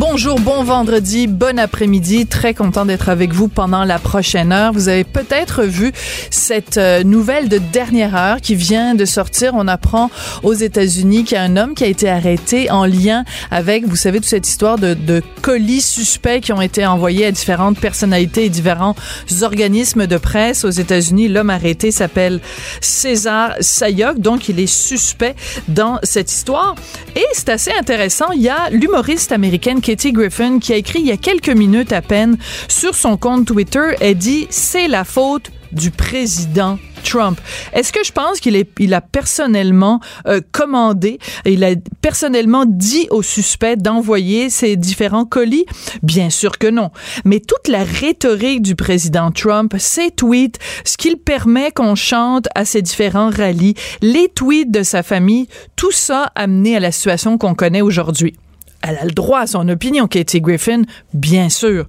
Bonjour, bon vendredi, bon après-midi. Très content d'être avec vous pendant la prochaine heure. Vous avez peut-être vu cette euh, nouvelle de dernière heure qui vient de sortir. On apprend aux États-Unis qu'il y a un homme qui a été arrêté en lien avec, vous savez, toute cette histoire de, colis suspects qui ont été envoyés à différentes personnalités et différents organismes de presse aux États-Unis. L'homme arrêté s'appelle César Sayok, donc il est suspect dans cette histoire. Et c'est assez intéressant. Il y a l'humoriste américaine Katie Griffin qui a écrit il y a quelques minutes à peine sur son compte Twitter. Elle dit c'est la faute du président Trump. Est-ce que je pense qu'il il a personnellement euh, commandé, il a personnellement dit au suspect d'envoyer ces différents colis? Bien sûr que non. Mais toute la rhétorique du président Trump, ses tweets, ce qu'il permet qu'on chante à ces différents rallyes, les tweets de sa famille, tout ça a amené à la situation qu'on connaît aujourd'hui. Elle a le droit à son opinion, Katie Griffin, bien sûr.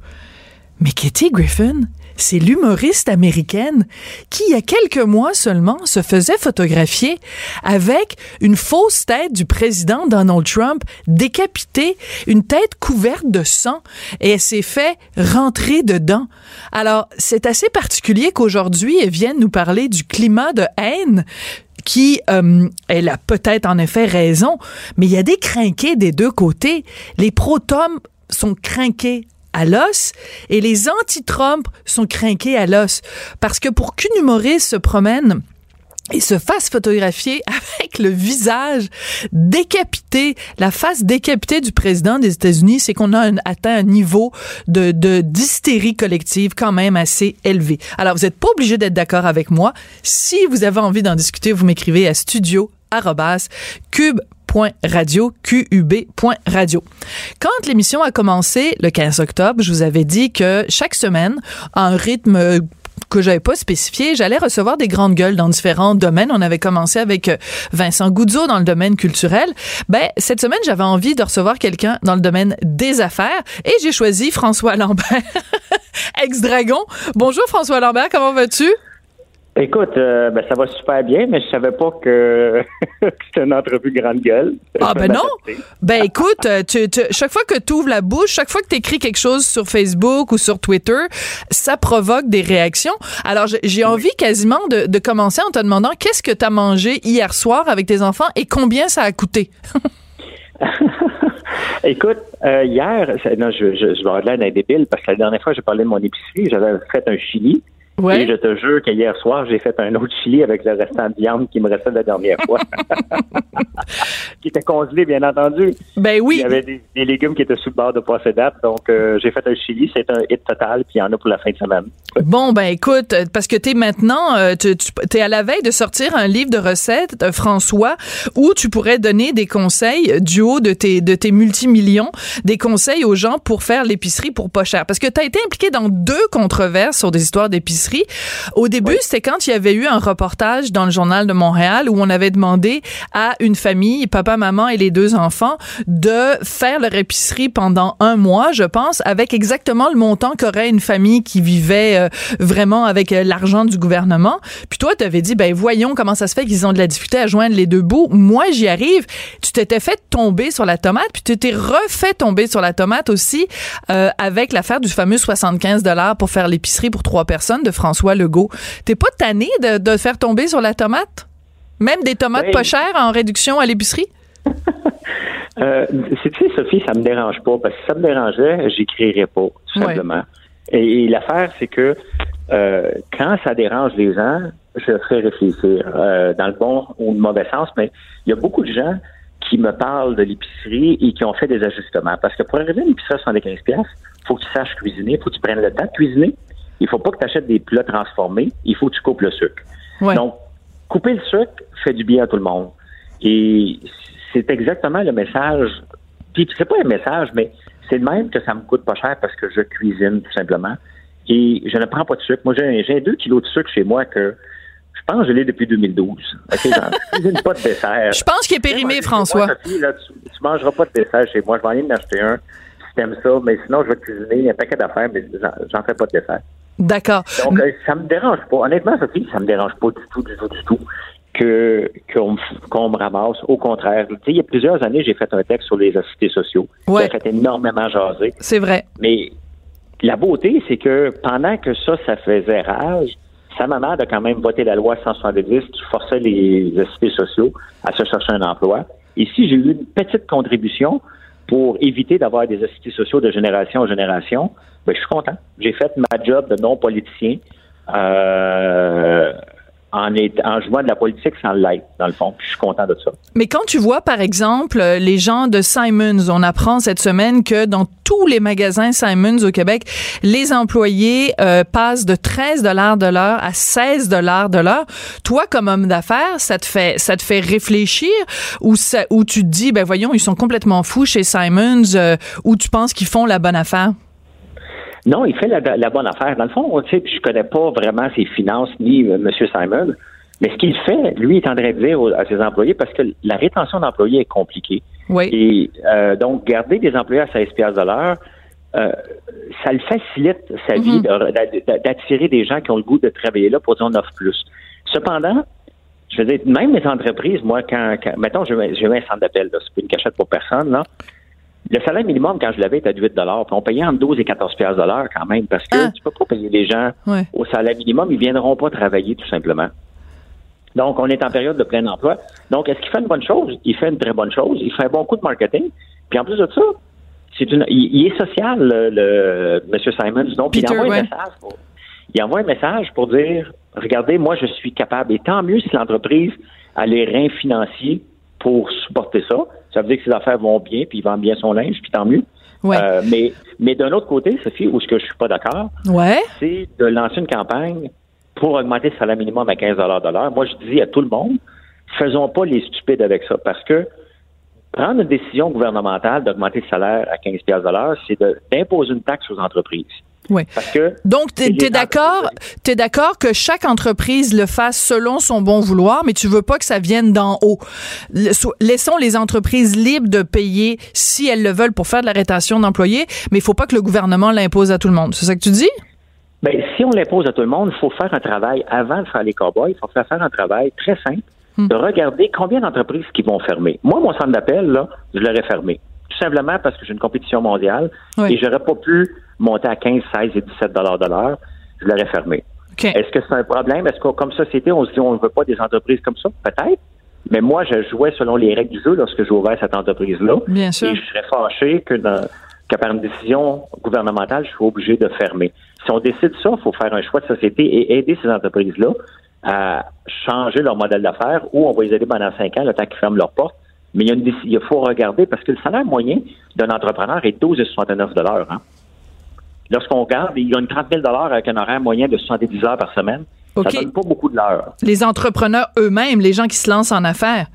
Mais Katie Griffin, c'est l'humoriste américaine qui, il y a quelques mois seulement, se faisait photographier avec une fausse tête du président Donald Trump décapitée, une tête couverte de sang, et elle s'est fait rentrer dedans. Alors, c'est assez particulier qu'aujourd'hui, elle vienne nous parler du climat de haine qui, euh, elle a peut-être en effet raison, mais il y a des crinqués des deux côtés. Les pro-Trump sont crinqués à l'os et les anti-Trump sont crinqués à l'os. Parce que pour qu'une humoriste se promène et se fasse photographier avec le visage décapité, la face décapitée du président des États-Unis, c'est qu'on a atteint un niveau de d'hystérie collective quand même assez élevé. Alors, vous n'êtes pas obligé d'être d'accord avec moi. Si vous avez envie d'en discuter, vous m'écrivez à studio. Quand l'émission a commencé le 15 octobre, je vous avais dit que chaque semaine, à un rythme que j'avais pas spécifié, j'allais recevoir des grandes gueules dans différents domaines. On avait commencé avec euh, Vincent Goudzo dans le domaine culturel. Ben, cette semaine, j'avais envie de recevoir quelqu'un dans le domaine des affaires et j'ai choisi François Lambert, ex-dragon. Bonjour François Lambert, comment vas-tu? Écoute, euh, ben, ça va super bien, mais je savais pas que, c'était une entrevue grande gueule. Ah ben non. Ben écoute, euh, tu, chaque fois que tu ouvres la bouche, chaque fois que tu écris quelque chose sur Facebook ou sur Twitter, ça provoque des réactions. Alors j'ai envie quasiment de, de, commencer en te demandant qu'est-ce que tu as mangé hier soir avec tes enfants et combien ça a coûté? Écoute, euh, hier, non, je, je, je vais avoir l'air débile parce que la dernière fois, j'ai parlé de mon épicerie, j'avais fait un chili. Et je te jure qu'hier soir, j'ai fait un autre chili avec le restant de viande qui me restait de la dernière fois. qui était congelé, bien entendu. Ben oui. Il y avait des, légumes qui étaient sous le bord de passer date. Donc, euh, j'ai fait un chili. C'est un hit total. Puis il y en a pour la fin de semaine. Bon, ben écoute, parce que tu es maintenant, euh, tu, es à la veille de sortir un livre de recettes, euh, François, où tu pourrais donner des conseils du haut de tes, de tes multimillions, des conseils aux gens pour faire l'épicerie pour pas cher. Parce que tu as été impliqué dans deux controverses sur des histoires d'épicerie au début, c'était quand il y avait eu un reportage dans le journal de Montréal où on avait demandé à une famille, papa, maman et les deux enfants, de faire leur épicerie pendant un mois, je pense, avec exactement le montant qu'aurait une famille qui vivait euh, vraiment avec euh, l'argent du gouvernement. Puis toi, tu avais dit, ben voyons comment ça se fait qu'ils ont de la difficulté à joindre les deux bouts. Moi, j'y arrive. Tu t'étais fait tomber sur la tomate, puis tu t'es refait tomber sur la tomate aussi euh, avec l'affaire du fameux 75 dollars pour faire l'épicerie pour trois personnes de François Legault. T'es pas tanné de, de faire tomber sur la tomate? Même des tomates pas chères en réduction à l'épicerie? euh, tu sais, Sophie, ça me dérange pas, parce que si ça me dérangeait, j'écrirais pas, tout simplement. Et, l'affaire, c'est que euh, quand ça dérange les gens, je ferai réfléchir euh, dans le bon ou le mauvais sens, mais il y a beaucoup de gens qui me parlent de l'épicerie et qui ont fait des ajustements. Parce que pour arriver à l'épicerie à 75$, il faut que tu saches cuisiner, il faut que tu prennes le temps de cuisiner, il faut pas que tu achètes des plats transformés. Il faut que tu coupes le sucre. Donc, couper le sucre fait du bien à tout le monde. Et c'est exactement le message. Puis, c'est pas un message, mais c'est le même que ça me coûte pas cher parce que je cuisine, tout simplement. Et je ne prends pas de sucre. Moi, j'ai deux kilos de sucre chez moi que Je pense que je l'ai depuis 2012. Okay, cuisine pas de dessert. Je pense qu'il est périmé, François. Moi, tu, tu mangeras pas de dessert chez moi. Je vais aller en acheter un si t'aimes ça, mais sinon, je vais cuisiner un paquet d'affaires, mais j'en fais pas de dessert. D'accord. Donc, euh, ça me dérange pas. Honnêtement, Sophie, ça me dérange pas du tout, du tout, du tout que qu'on me ramasse. Au contraire, tu sais, il y a plusieurs années, j'ai fait un texte sur les assistés sociaux. Ouais. Ça a fait énormément jaser. C'est vrai. Mais la beauté, c'est que pendant que ça, ça faisait rage, sa maman a quand même voté la loi 170 qui forçait les assistés sociaux à se chercher un emploi. Ici, j'ai eu une petite contribution pour éviter d'avoir des assistés sociaux de génération en génération. Ben, je suis content. J'ai fait ma job de non-politicien. Euh, en, en jouant de la politique sans l'être, dans le fond. je suis content de ça. Mais quand tu vois, par exemple, les gens de Simons, on apprend cette semaine que dans tous les magasins Simons au Québec, les employés euh, passent de 13 dollars de l'heure à 16 dollars de l'heure. Toi, comme homme d'affaires, ça te fait ça te fait réfléchir ou ça, ou tu te dis, ben voyons, ils sont complètement fous chez Simons, euh, ou tu penses qu'ils font la bonne affaire? Non, il fait la, bonne affaire. Dans le fond, je connais pas vraiment ses finances ni euh, M. Simon, mais ce qu'il fait, lui, est en train de dire à ses employés, parce que la rétention d'employés est compliquée. Oui. Et euh, donc, garder des employés à 16 piastres de l'heure, euh, ça le facilite sa vie mm-hmm. d'attirer des gens qui ont le goût de travailler là pour dire on offre plus. Cependant, je veux dire, même les entreprises, moi, quand, mettons, je mets, je mets un centre d'appel, c'est pas une cachette pour personne, là. Le salaire minimum, quand je l'avais, était de 8 puis on payait entre 12 et 14 de l'heure quand même, parce que ah. tu peux pas payer les gens au salaire minimum, ils viendront pas travailler tout simplement. Donc, on est en période de plein emploi. Donc, est-ce qu'il fait une bonne chose? Il fait une très bonne chose. Il fait un bon coup de marketing. Puis en plus de ça, c'est une, il, est social, le, M. Simons. Donc, il envoie un message pour, il envoie un message pour dire, regardez, moi, je suis capable. Et tant mieux si l'entreprise a les reins financiers pour supporter ça. Ça veut dire que ses affaires vont bien, puis il vend bien son linge, puis tant mieux. Euh, mais mais d'un autre côté, Sophie, où ce que je suis pas d'accord, ouais. c'est de lancer une campagne pour augmenter le salaire minimum à 15 de l'heure. Moi, je dis à tout le monde, faisons pas les stupides avec ça, parce que prendre une décision gouvernementale d'augmenter le salaire à 15 de l'heure, c'est d'imposer une taxe aux entreprises. Oui. Donc, tu es, d'accord, es d'accord que chaque entreprise le fasse selon son bon vouloir, mais tu veux pas que ça vienne d'en haut. Laissons les entreprises libres de payer si elles le veulent pour faire de la rétention d'employés, mais il faut pas que le gouvernement l'impose à tout le monde. C'est ça que tu dis? Ben, si on l'impose à tout le monde, il faut faire un travail avant de faire les cowboys. Il faut faire un travail très simple hmm. de regarder combien d'entreprises qui vont fermer. Moi, mon centre d'appel, là, je l'aurais fermé. Tout simplement parce que j'ai une compétition mondiale et j'aurais pas pu monter à 15, 16 et 17 dollars de l'heure, je l'aurais fermé. Est-ce que c'est un problème? Est-ce que comme société, on se dit on ne veut pas des entreprises comme ça? Peut-être. Mais moi, je jouais selon les règles du jeu lorsque j'ai ouvert cette entreprise-là. Bien sûr. Et je serais fâché que, par une décision gouvernementale, je sois obligé de fermer. Si on décide ça, il faut faire un choix de société et aider ces entreprises-là à changer leur modèle d'affaires ou on va les aider pendant cinq ans, le temps qu'ils ferment leurs portes. Mais il, y a une, il faut regarder parce que le salaire moyen d'un entrepreneur est 12,69 hein? Lorsqu'on regarde, il gagne 30 000 avec un horaire moyen de 70 heures par semaine. Ça Ça donne pas beaucoup de l'heure. Les entrepreneurs eux-mêmes, les gens qui se lancent en affaires.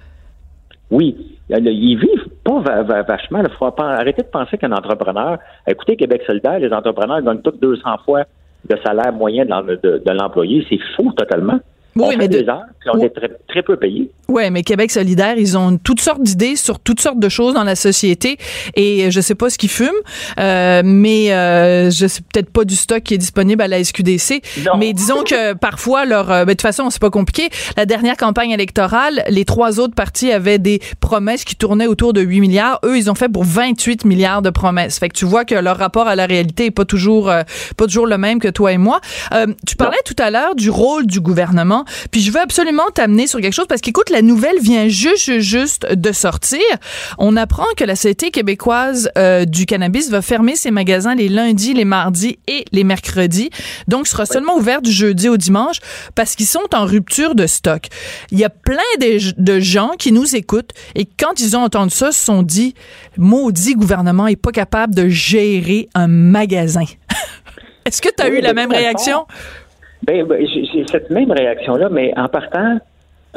Oui. Ils vivent pas vachement. Il faut arrêter de penser qu'un entrepreneur, écoutez, Québec solidaire, les entrepreneurs gagnent tous 200 fois le salaire moyen de l'employé. C'est fou totalement. Oui, mais des heures, on est très, très peu payé. Oui, mais Québec solidaire, ils ont toutes sortes d'idées sur toutes sortes de choses dans la société et je sais pas ce qu'ils fument, euh, mais euh, je sais peut-être pas du stock qui est disponible à la SQDC. Mais disons que parfois leur, euh, ben, de toute façon, c'est pas compliqué. La dernière campagne électorale, les trois autres partis avaient des promesses qui tournaient autour de 8 milliards. Eux, ils ont fait pour 28 milliards de promesses. Fait que tu vois que leur rapport à la réalité est pas toujours, euh, pas toujours le même que toi et moi. Euh, tu parlais tout à l'heure du rôle du gouvernement. Puis je veux absolument t'amener sur quelque chose parce qu'écoute, la nouvelle vient juste, juste de sortir. On apprend que la Société québécoise euh, du cannabis va fermer ses magasins les lundis, les mardis et les mercredis. Donc, sera seulement ouvert du jeudi au dimanche parce qu'ils sont en rupture de stock. Il y a plein de, de gens qui nous écoutent et quand ils ont entendu ça, se sont dit, maudit gouvernement est pas capable de gérer un magasin. Est-ce que tu as eu la même réaction? Ben, ben, j'ai cette même réaction-là, mais en partant,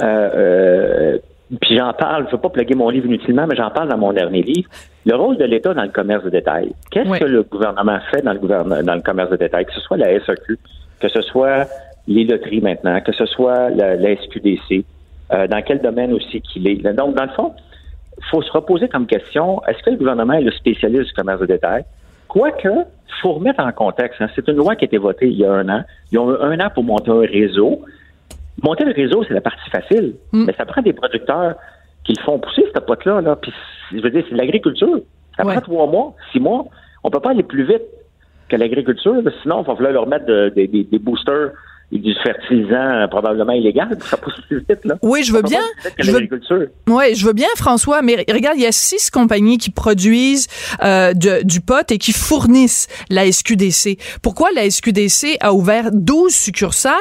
euh, euh, puis j'en parle, je ne veux pas plugger mon livre inutilement, mais j'en parle dans mon dernier livre. Le rôle de l'État dans le commerce de détail. Qu'est-ce que le gouvernement fait dans le, gouvernement, dans le commerce de détail? Que ce soit la SAQ, que ce soit les loteries maintenant, que ce soit la, SQDC, euh, dans quel domaine aussi qu'il est. Donc, dans le fond, il faut se reposer comme question, est-ce que le gouvernement est le spécialiste du commerce de détail? Quoique, il faut remettre en contexte. Hein, c'est une loi qui a été votée il y a un an. Ils ont eu un an pour monter un réseau. Monter le réseau, c'est la partie facile. Mm. Mais ça prend des producteurs qui le font pousser, cette pote-là. Là. Puis, je veux dire, c'est de l'agriculture. Ça prend trois mois, six mois. On peut pas aller plus vite que l'agriculture. Sinon, il va falloir leur mettre des boosters du fertilisant euh, probablement illégal. Ça pousse vite, là. Oui, je veux bien. Je veux, ouais, je veux bien, François, mais regarde, il y a six compagnies qui produisent euh, du pot et qui fournissent la SQDC. Pourquoi la SQDC a ouvert 12 succursales?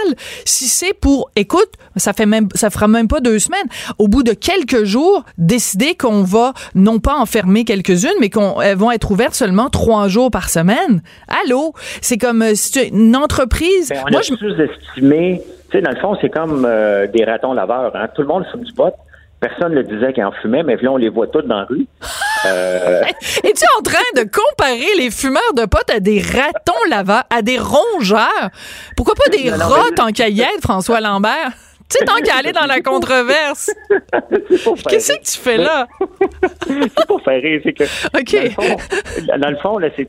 Si c'est pour, écoute, ça fait même, ça fera même pas deux semaines, au bout de quelques jours, décider qu'on va non pas enfermer quelques-unes, mais qu'elles vont être ouvertes seulement trois jours par semaine. Allô? C'est comme euh, une entreprise. Ben, Moi, je estimé, tu sais, dans le fond, c'est comme euh, des ratons laveurs. Hein? Tout le monde fume du pot. Personne ne disait qu'il en fumait, mais là, on les voit tous dans la rue. Euh... Es-tu en train de comparer les fumeurs de pot à des ratons laveurs, à des rongeurs? Pourquoi pas des rats en caillette, François Lambert? Tu sais, tant qu'à aller dans la controverse. Qu'est-ce que tu fais là? c'est pour faire rire. C'est que. OK. Dans le fond, là, c'est.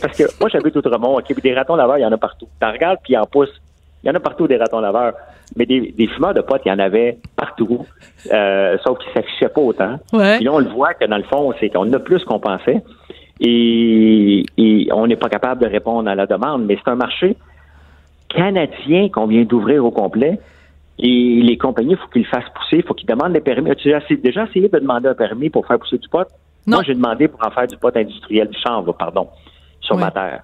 Parce que moi, j'habite Outremont. OK, puis des ratons laveurs, il y en a partout. T'en regardes, puis en pousse. Il y en a partout des ratons laveurs. Mais des, des fumeurs de potes, il y en avait partout. Euh, sauf qu'ils s'affichaient pas autant. Ouais. Puis là, on le voit que dans le fond, c'est qu'on a plus qu'on pensait. Et, et on n'est pas capable de répondre à la demande. Mais c'est un marché canadien qu'on vient d'ouvrir au complet. Et les compagnies, il faut qu'ils le fassent pousser, il faut qu'ils demandent les permis. As-tu déjà essayé de demander un permis pour faire pousser du pot? Non. Moi, j'ai demandé pour en faire du pot industriel, du chanvre, pardon, sur ma terre.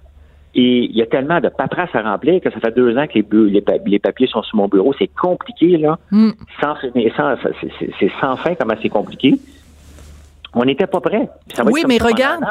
Et il y a tellement de paperasse à remplir que ça fait deux ans que les, les, papiers sont sur mon bureau. C'est compliqué, là. Mm. Sans, c'est sans fin comment c'est compliqué on n'était pas prêt. oui, mais regarde,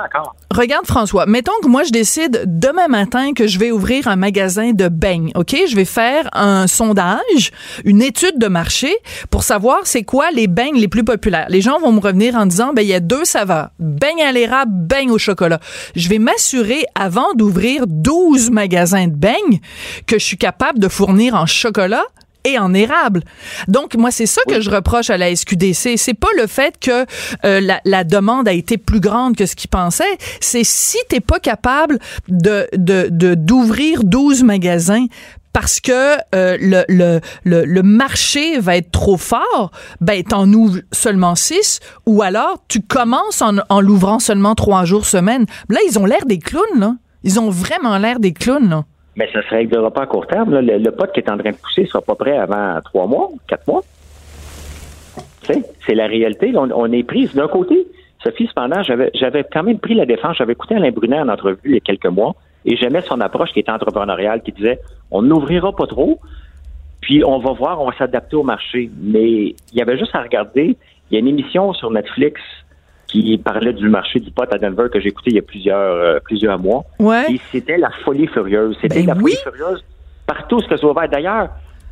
regarde François. Mettons que moi je décide demain matin que je vais ouvrir un magasin de beignes. Ok, je vais faire un sondage, une étude de marché pour savoir c'est quoi les beignes les plus populaires. Les gens vont me revenir en disant ben il y a deux saveurs, beignes à l'érable, beignes au chocolat. Je vais m'assurer avant d'ouvrir 12 magasins de beignes que je suis capable de fournir en chocolat, et en érable. Donc moi c'est ça que je reproche à la SQDC, c'est pas le fait que euh, la, la, demande a été plus grande que ce qu'ils pensaient, c'est si t'es pas capable de de d'ouvrir 12 magasins parce que euh, le, le, le, le, marché va être trop fort, ben t'en ouvres seulement six, ou alors tu commences en, en l'ouvrant seulement trois jours semaine. Là, ils ont l'air des clowns, là. Ils ont vraiment l'air des clowns, là. Mais ça se réglera pas à court terme. Le, le, pot qui est en train de pousser ne sera pas prêt avant trois mois, quatre mois. C'est la réalité. On, est pris d'un côté. Sophie, cependant, j'avais quand même pris la défense. J'avais écouté Alain Brunet en entrevue il y a quelques mois et j'aimais son approche qui était entrepreneuriale, qui disait on n'ouvrira pas trop, puis on va voir, on va s'adapter au marché. Mais il y avait juste à regarder. Il y a une émission sur Netflix qui parlait du marché du pot à Denver que j'ai écouté il y a plusieurs, euh, plusieurs mois. Ouais. Et c'était la folie furieuse. C'était ben la folie furieuse partout ce que ça ouvert. D'ailleurs,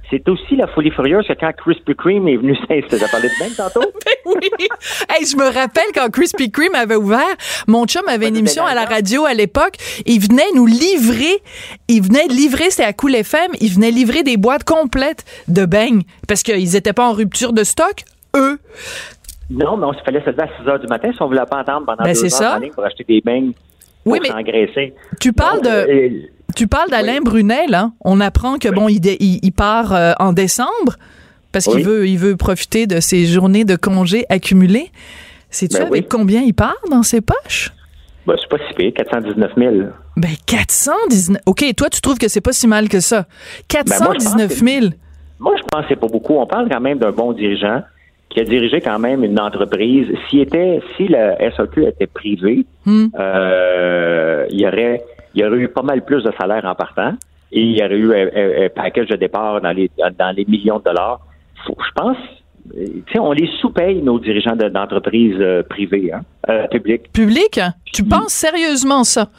c'est aussi la folie furieuse que quand Krispy Kreme est venu s'installer. T'as parlé de même tantôt? Ben oui. Hey, je me rappelle quand Krispy Kreme avait ouvert, mon chum avait une émission à la radio à l'époque. Il venait nous livrer, il venait livrer, c'était à Cool FM, il venait livrer des boîtes complètes de beignes parce qu'ils étaient pas en rupture de stock, eux. Non, mais on se fallait se lever à 6 heures du matin si on voulait pas attendre pendant ben, deux heures ça. pour acheter des beignes oui, pour s'engraisser. Tu parles de... Euh, tu parles d'Alain Brunet, là. On apprend que, bon, il, il, part euh, en décembre parce qu'il veut, il veut profiter de ses journées de congés accumulées. Sais-tu ben avec combien il part dans ses poches? Ben, c'est pas si pire, 419 000. Ben, 419... OK, toi, tu trouves que c'est pas si mal que ça. 419 000. Ben, moi, je pense que c'est pas beaucoup. On parle quand même d'un bon dirigeant qui a dirigé quand même une entreprise. Si était, si la SAQ était privée, hmm. euh, il y aurait, il y aurait eu pas mal plus de salaire en partant et il y aurait eu un, package de départ dans les dans les millions de dollars. je pense on les sous-paye, nos dirigeants d'entreprises euh, privées, hein, euh, publiques. Publiques? Tu penses sérieusement ça?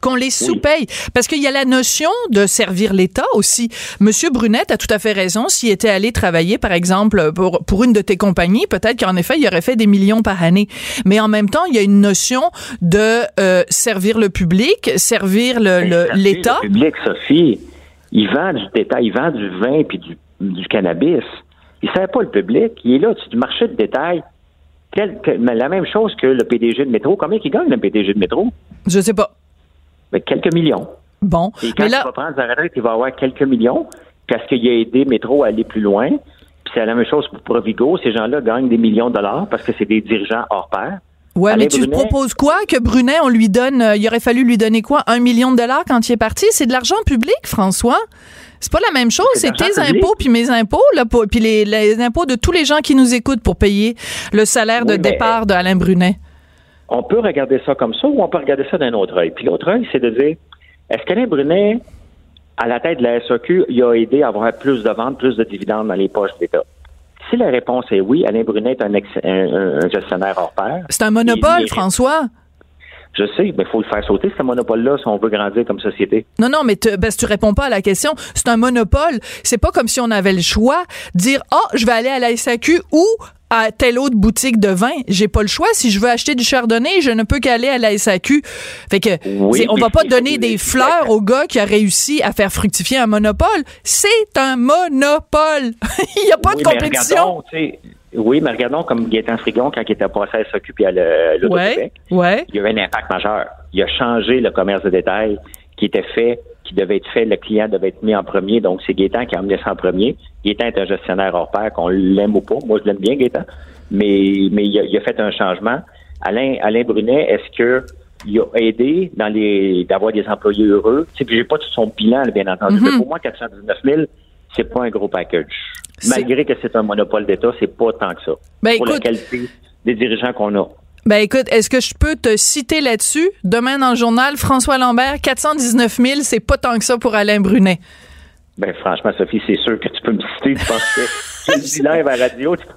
Qu'on les sous-paye? Parce qu'il y a la notion de servir l'État aussi. Monsieur Brunette a tout à fait raison. S'il était allé travailler, par exemple, pour, pour une de tes compagnies, peut-être qu'en effet, il aurait fait des millions par année. Mais en même temps, il y a une notion de euh, servir le public, servir l'État. Le, le, public, Sophie, Il vend du détail, il vend du vin puis du, du cannabis. Il ne sert pas le public. Il est là, c'est du marché de détail. la même chose que le PDG de métro. Combien il gagne le PDG de métro? Je sais pas. Mais quelques millions. Bon. Et quand il va prendre sa retraite, il va avoir quelques millions parce qu'il a aidé Métro à aller plus loin. Puis c'est la même chose pour Provigo. Ces gens-là gagnent des millions de dollars parce que c'est des dirigeants hors pair. Ouais, mais tu proposes quoi que Brunet, on lui donne, euh, il aurait fallu lui donner quoi, un million de dollars quand il est parti? C'est de l'argent public, François. C'est pas la même chose. C'est tes impôts puis mes impôts, là, puis les, impôts de tous les gens qui nous écoutent pour payer le salaire de départ d'Alain Brunet. On peut regarder ça comme ça ou on peut regarder ça d'un autre œil. Puis l'autre œil, c'est de dire, est-ce qu'Alain Brunet, à la tête de la SAQ, il a aidé à avoir plus de ventes, plus de dividendes dans les poches de l'État? Si la réponse est oui, Alain Brunet est un, gestionnaire hors pair. C'est un monopole, François? Je sais, mais il faut le faire sauter, ce monopole-là, si on veut grandir comme société. Non, non, mais ben, tu réponds pas à la question. C'est un monopole. C'est pas comme si on avait le choix de dire, ah, oh, je vais aller à la SAQ ou à telle autre boutique de vin. J'ai pas le choix. Si je veux acheter du chardonnay, je ne peux qu'aller à la SAQ. Fait que, on va pas donner des fleurs au gars qui a réussi à faire fructifier un monopole. C'est un monopole. Il n'y a pas de compétition. oui, mais regardons comme Gaétan Frigon quand il était passé à SAQ puis à ouais, ouais. Il y avait un impact majeur. Il a changé le commerce de détail qui était fait qui devait être fait, le client devait être mis en premier. Donc, c'est Gaétan qui a amené ça en premier. Gaétan est un gestionnaire hors pair, qu'on l'aime ou pas. Moi, je l'aime bien, Gaétan. Mais, mais il a, fait un changement. Alain, Alain Brunet, est-ce que il a aidé dans les d'avoir des employés heureux? Tu sais, j'ai pas tout son bilan, bien entendu. Mm-hmm. Mais pour moi, 419 000, c'est pas un gros package. Malgré que c'est un monopole d'État, c'est pas tant que ça. Ben, pour la qualité des dirigeants qu'on a. Ben écoute, est-ce que je peux te citer là-dessus? Demain dans le journal, François Lambert, 419 000, c'est pas tant que ça pour Alain Brunet. Ben franchement, Sophie, c'est sûr que tu peux me citer. Tu penses que.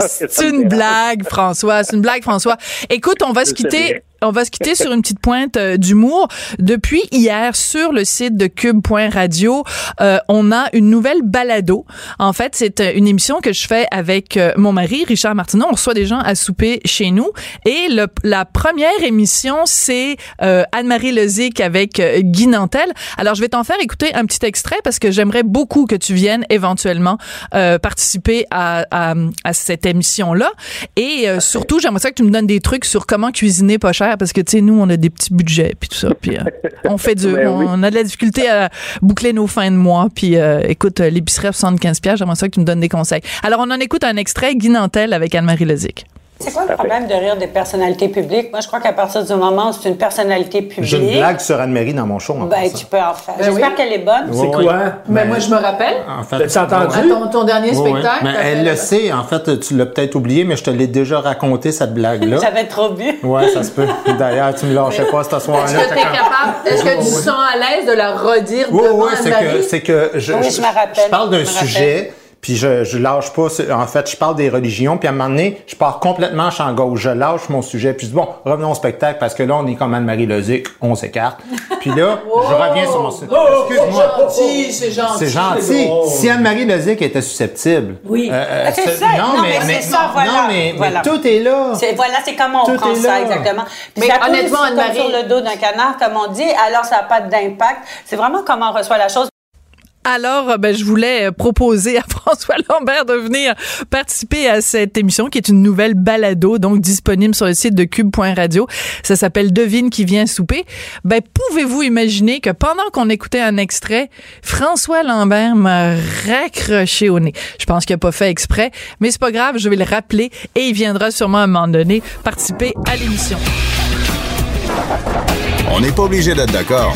C'est une blague, François. C'est une blague, François. Écoute, on va se quitter on va se quitter sur une petite pointe euh, d'humour. Depuis hier, sur le site de cube.radio, euh, on a une nouvelle balado. En fait, c'est euh, une émission que je fais avec euh, mon mari, Richard Martineau. On reçoit des gens à souper chez nous. Et le, la première émission, c'est Anne-Marie Lezic avec Guy Nantel. Alors, je vais t'en faire écouter un petit extrait parce que j'aimerais beaucoup que tu viennes éventuellement participer à, à, à cette émission-là. Et surtout, j'aimerais ça que tu me donnes des trucs sur comment cuisiner pas cher parce que, tu sais, nous, on a des petits budgets puis tout ça. Puis euh, on fait du... Ben on, a de la difficulté à boucler nos fins de mois. Puis euh, écoute, euh, l'épicerie à 75 j'aimerais ça que tu me donnes des conseils. Alors, on en écoute un extrait, Guy Nantel avec Anne-Marie Lezic. C'est quoi le problème de rire des personnalités publiques? Moi, je crois qu'à partir du moment où c'est une personnalité publique. J'ai une blague sur Anne-Marie dans mon show. En ben, tu peux en faire. Ben J'espère qu'elle est bonne. C'est quoi? Ben, ben, moi, je me rappelle. En fait, tu entendu? À ton, dernier spectacle. Mais elle le sait. En fait, tu l'as peut-être oublié, mais je te l'ai déjà raconté, cette blague-là. J'avais trop bu. Ouais, ça se peut. D'ailleurs, tu me lâchais pas ce soir-là. Est-ce que tu es capable, est-ce que tu sens à l'aise de la redire oui, Oui, c'est que, c'est que je, oui, je, je, me rappelle. je parle d'un sujet puis je, je lâche pas. En fait, je parle des religions, puis à un moment donné, je pars complètement champ gauche. Je lâche mon sujet, puis je dis, bon, revenons au spectacle, parce que là, on est comme Anne-Marie Lozic, on s'écarte. Puis là, je reviens sur mon sujet. Excuse-moi. C'est gentil, c'est gentil. C'est gentil. Si Anne-Marie Lozic était susceptible. Oui. Euh, euh c'est ça. Non, mais, mais, ça, voilà. Non, mais, voilà. tout est là. voilà, c'est comment on prend ça, exactement. Puis mais honnêtement, Anne-Marie. sur le dos d'un canard, comme on dit, alors ça n'a pas d'impact. C'est vraiment comment on reçoit la chose. Alors, euh, ben, je voulais euh, proposer à François Lambert de venir participer à cette émission qui est une nouvelle balado, donc disponible sur le site de cube.radio. Ça s'appelle Devine qui vient souper. Ben, pouvez-vous imaginer que pendant qu'on écoutait un extrait, François Lambert m'a raccroché au nez. Je pense qu'il a pas fait exprès, mais c'est pas grave, je vais le rappeler et il viendra sûrement à un moment donné participer à l'émission. On n'est pas obligé d'être d'accord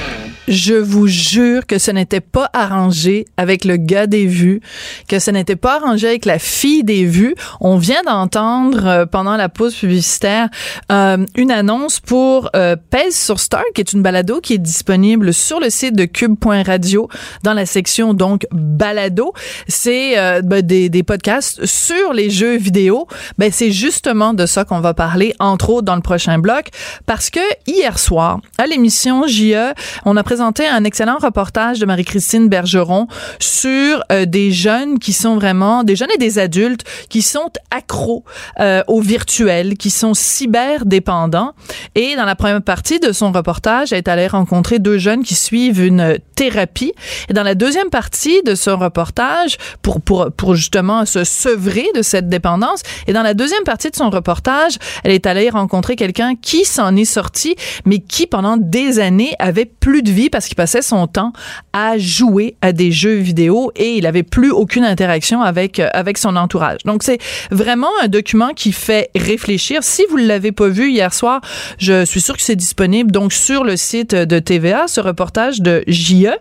Je vous jure que ce n'était pas arrangé avec le gars des vues, que ce n'était pas arrangé avec la fille des vues. On vient d'entendre euh, pendant la pause publicitaire euh, une annonce pour euh, Pèse sur Star, qui est une balado qui est disponible sur le site de cube.radio dans la section donc balado. C'est euh, ben, des, des, podcasts sur les jeux vidéo. Ben c'est justement de ça qu'on va parler entre autres dans le prochain bloc parce que hier soir à l'émission JE, on a présenté un excellent reportage de Marie-Christine Bergeron sur euh, des jeunes qui sont vraiment, des jeunes et des adultes qui sont accros euh, au virtuel, qui sont cyberdépendants. Et dans la première partie de son reportage, elle est allée rencontrer deux jeunes qui suivent une thérapie. Et dans la deuxième partie de son reportage, pour, pour, pour justement se sevrer de cette dépendance, et dans la deuxième partie de son reportage, elle est allée rencontrer quelqu'un qui s'en est sorti, mais qui pendant des années avait plus de vie parce qu'il passait son temps à jouer à des jeux vidéo et il avait plus aucune interaction avec euh, avec son entourage. Donc c'est vraiment un document qui fait réfléchir. Si vous ne l'avez pas vu hier soir, je suis sûre que c'est disponible donc sur le site de TVA ce reportage de JE.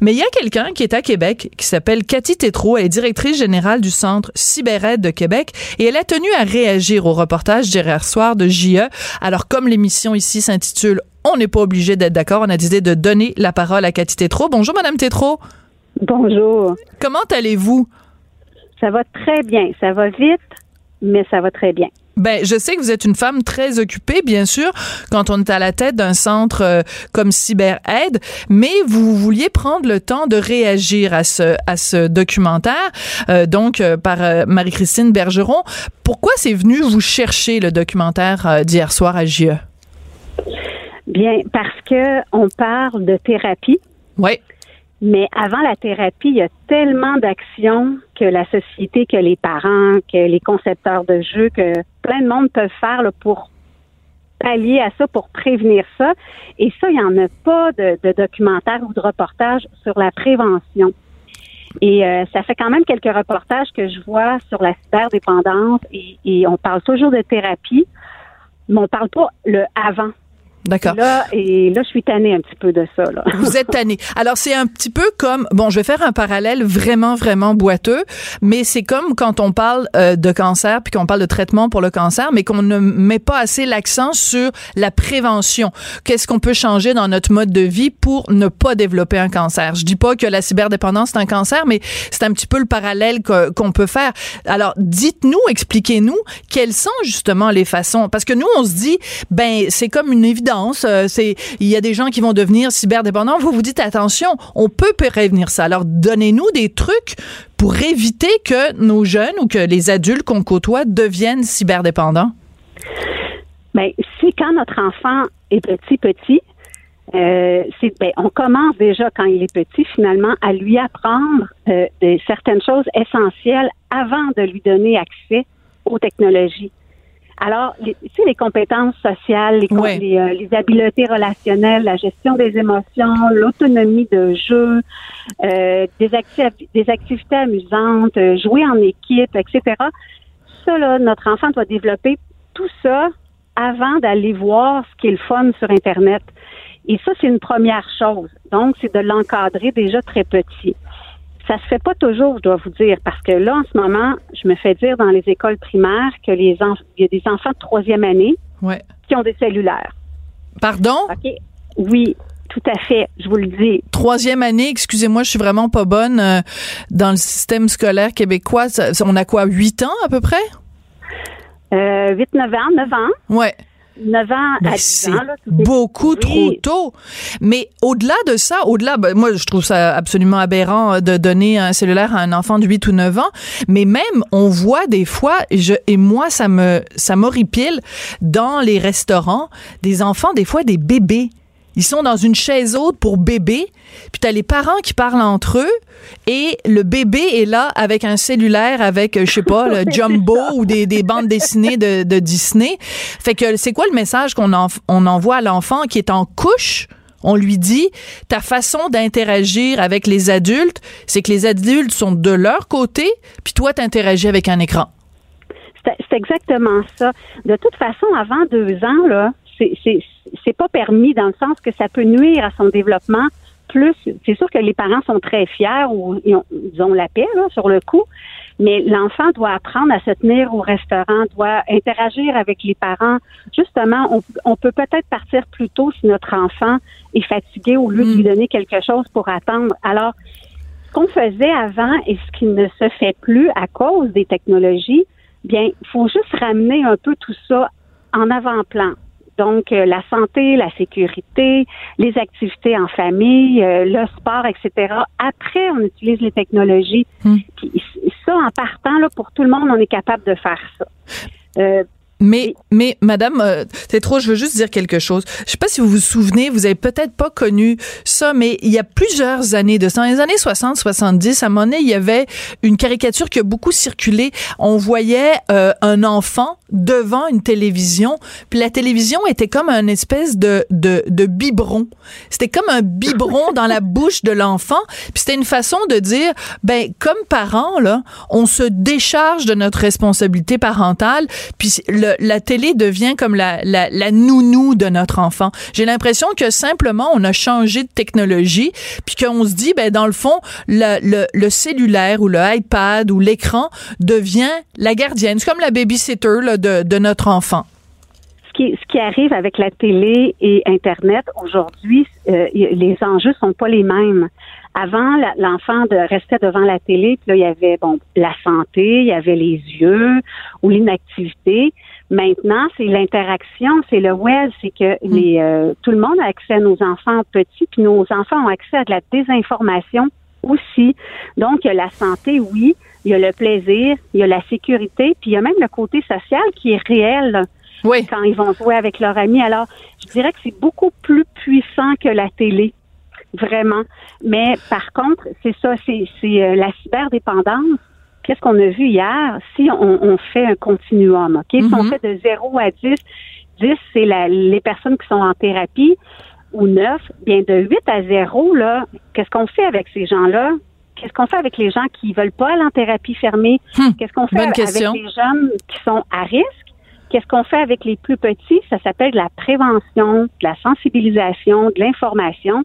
Mais il y a quelqu'un qui est à Québec qui s'appelle Cathy Tétrault, elle est directrice générale du centre CyberAide de Québec et elle a tenu à réagir au reportage d'hier soir de JE. Alors comme l'émission ici s'intitule on n'est pas obligé d'être d'accord. On a décidé de donner la parole à Cathy Tétrault. Bonjour, Madame Tétrault. Bonjour. Comment allez-vous? Ça va très bien. Ça va vite, mais ça va très bien. Ben, je sais que vous êtes une femme très occupée, bien sûr, quand on est à la tête d'un centre euh, comme CyberAide, mais vous vouliez prendre le temps de réagir à ce à ce documentaire, euh, donc euh, par Marie-Christine Bergeron. Pourquoi c'est venu vous chercher le documentaire d'hier soir à JE? Bien, parce que on parle de thérapie. Oui. Mais avant la thérapie, il y a tellement d'actions que la société, que les parents, que les concepteurs de jeux, que plein de monde peuvent faire pour pallier à ça, pour prévenir ça. Et ça, il n'y en a pas de, de, documentaire ou de reportage sur la prévention. Et euh, ça fait quand même quelques reportages que je vois sur la cyberdépendance et, et on parle toujours de thérapie, mais on parle pas le avant. D'accord. Là, et là, je suis tannée un petit peu de ça. Là. Vous êtes tannée. Alors, c'est un petit peu comme, bon, je vais faire un parallèle vraiment, vraiment boiteux, mais c'est comme quand on parle euh, de cancer, puis qu'on parle de traitement pour le cancer, mais qu'on ne met pas assez l'accent sur la prévention. Qu'est-ce qu'on peut changer dans notre mode de vie pour ne pas développer un cancer? Je dis pas que la cyberdépendance, c'est un cancer, mais c'est un petit peu le parallèle qu'on peut faire. Alors, dites-nous, expliquez-nous, quelles sont justement les façons, parce que nous, on se dit, ben, c'est comme une évidence euh, il y a des gens qui vont devenir cyberdépendants. Vous vous dites attention, on peut prévenir ça. Alors donnez-nous des trucs pour éviter que nos jeunes ou que les adultes qu'on côtoie deviennent cyberdépendants. Bien, si quand notre enfant est petit petit, euh, ben, on commence déjà quand il est petit finalement à lui apprendre euh, certaines choses essentielles avant de lui donner accès aux technologies. Alors, tu sais, les compétences sociales, les, euh, les, habiletés relationnelles, la gestion des émotions, l'autonomie de jeu, euh, des, des activités amusantes, euh, jouer en équipe, etc. Ça, là, notre enfant doit développer tout ça avant d'aller voir ce qui est le fun sur Internet. Et ça, c'est une première chose. Donc, c'est de l'encadrer déjà très petit. Ça se fait pas toujours, je dois vous dire, parce que là, en ce moment, je me fais dire dans les écoles primaires que les il y a des enfants de troisième année qui ont des cellulaires. Pardon? OK? Oui, tout à fait, je vous le dis. Troisième année, excusez-moi, je suis vraiment pas bonne euh, dans le système scolaire québécois. on a quoi, huit ans à peu près? Euh, 8, 9 ans, 9 ans. Ouais. 9 ans à 10 ans. beaucoup trop tôt. Mais au-delà de ça, au-delà, ben, moi, je trouve ça absolument aberrant euh, de donner un cellulaire à un enfant de 8 ou 9 ans. Mais même, on voit des fois, et, je, et moi, ça me, ça m'horripile, dans les restaurants, des enfants, des fois des bébés ils sont dans une chaise haute pour bébé, puis t'as les parents qui parlent entre eux, et le bébé est là avec un cellulaire avec, euh, je sais pas, le Jumbo ou des, des bandes dessinées de, de, Disney. Fait que c'est quoi le message qu'on on envoie à l'enfant qui est en couche? On lui dit, ta façon d'interagir avec les adultes, c'est que les adultes sont de leur côté, puis toi, t'interagis avec un écran. C'est exactement ça. De toute façon, avant deux ans, là, c'est pas permis dans le sens que ça peut nuire à son développement. Plus, c'est sûr que les parents sont très fiers ou ils ont, la paix sur le coup, mais l'enfant doit apprendre à se tenir au restaurant, doit interagir avec les parents. Justement, on, peut peut-être partir plus tôt si notre enfant est fatigué au lieu de lui mm. donner quelque chose pour attendre. Alors, ce qu'on faisait avant et ce qui ne se fait plus à cause des technologies, bien, il faut juste ramener un peu tout ça en avant-plan. Donc, euh, la santé, la sécurité, les activités en famille, euh, le sport, etc. Après, on utilise les technologies. Hmm. ça, en partant, là, pour tout le monde, on est capable de faire ça. Euh, mais, mais, Madame euh, trop, je veux juste dire quelque chose. Je sais pas si vous vous souvenez, vous avez peut-être pas connu ça, mais il y a plusieurs années de ça, dans les années 60, 70, à moment donné, il y avait une caricature qui a beaucoup circulé. On voyait euh, un enfant devant une télévision, puis la télévision était comme un espèce de, de, de biberon. C'était comme un biberon dans la bouche de l'enfant, puis c'était une façon de dire, ben, comme parents, là, on se décharge de notre responsabilité parentale, puis le, la télé devient comme la, la, la nounou de notre enfant. J'ai l'impression que simplement on a changé de technologie, puis qu'on se dit, ben dans le fond, le, le, cellulaire ou le iPad ou l'écran devient la gardienne. C'est comme la babysitter de, notre enfant. Ce qui, ce qui, arrive avec la télé et Internet aujourd'hui, euh, les enjeux sont pas les mêmes. Avant, l'enfant restait devant la télé, puis là, il y avait bon la santé, il y avait les yeux ou l'inactivité. Maintenant, c'est l'interaction, c'est le web, c'est que hmm. les, euh, tout le monde a accès à nos enfants petits, puis nos enfants ont accès à de la désinformation aussi. Donc, il y a la santé, oui, il y a le plaisir, il y a la sécurité, puis il y a même le côté social qui est réel. Oui. Quand ils vont jouer avec leurs amis. Alors, je dirais que c'est beaucoup plus puissant que la télé, vraiment. Mais par contre, c'est ça, c'est euh, la cyberdépendance qu'est-ce qu'on a vu hier? Si on, fait un continuum, OK? Si on mhm. fait de 0 à 10, 10, c'est les personnes qui sont en thérapie, ou 9, bien de 8 à 0, là, qu'est-ce qu'on fait avec ces gens-là? Qu'est-ce qu'on fait avec les gens qui veulent pas aller en thérapie fermée? Hmm. Qu'est-ce qu'on fait avec les jeunes qui sont à risque? Qu'est-ce qu'on fait avec les plus petits? Ça s'appelle de la prévention, de la sensibilisation, de l'information.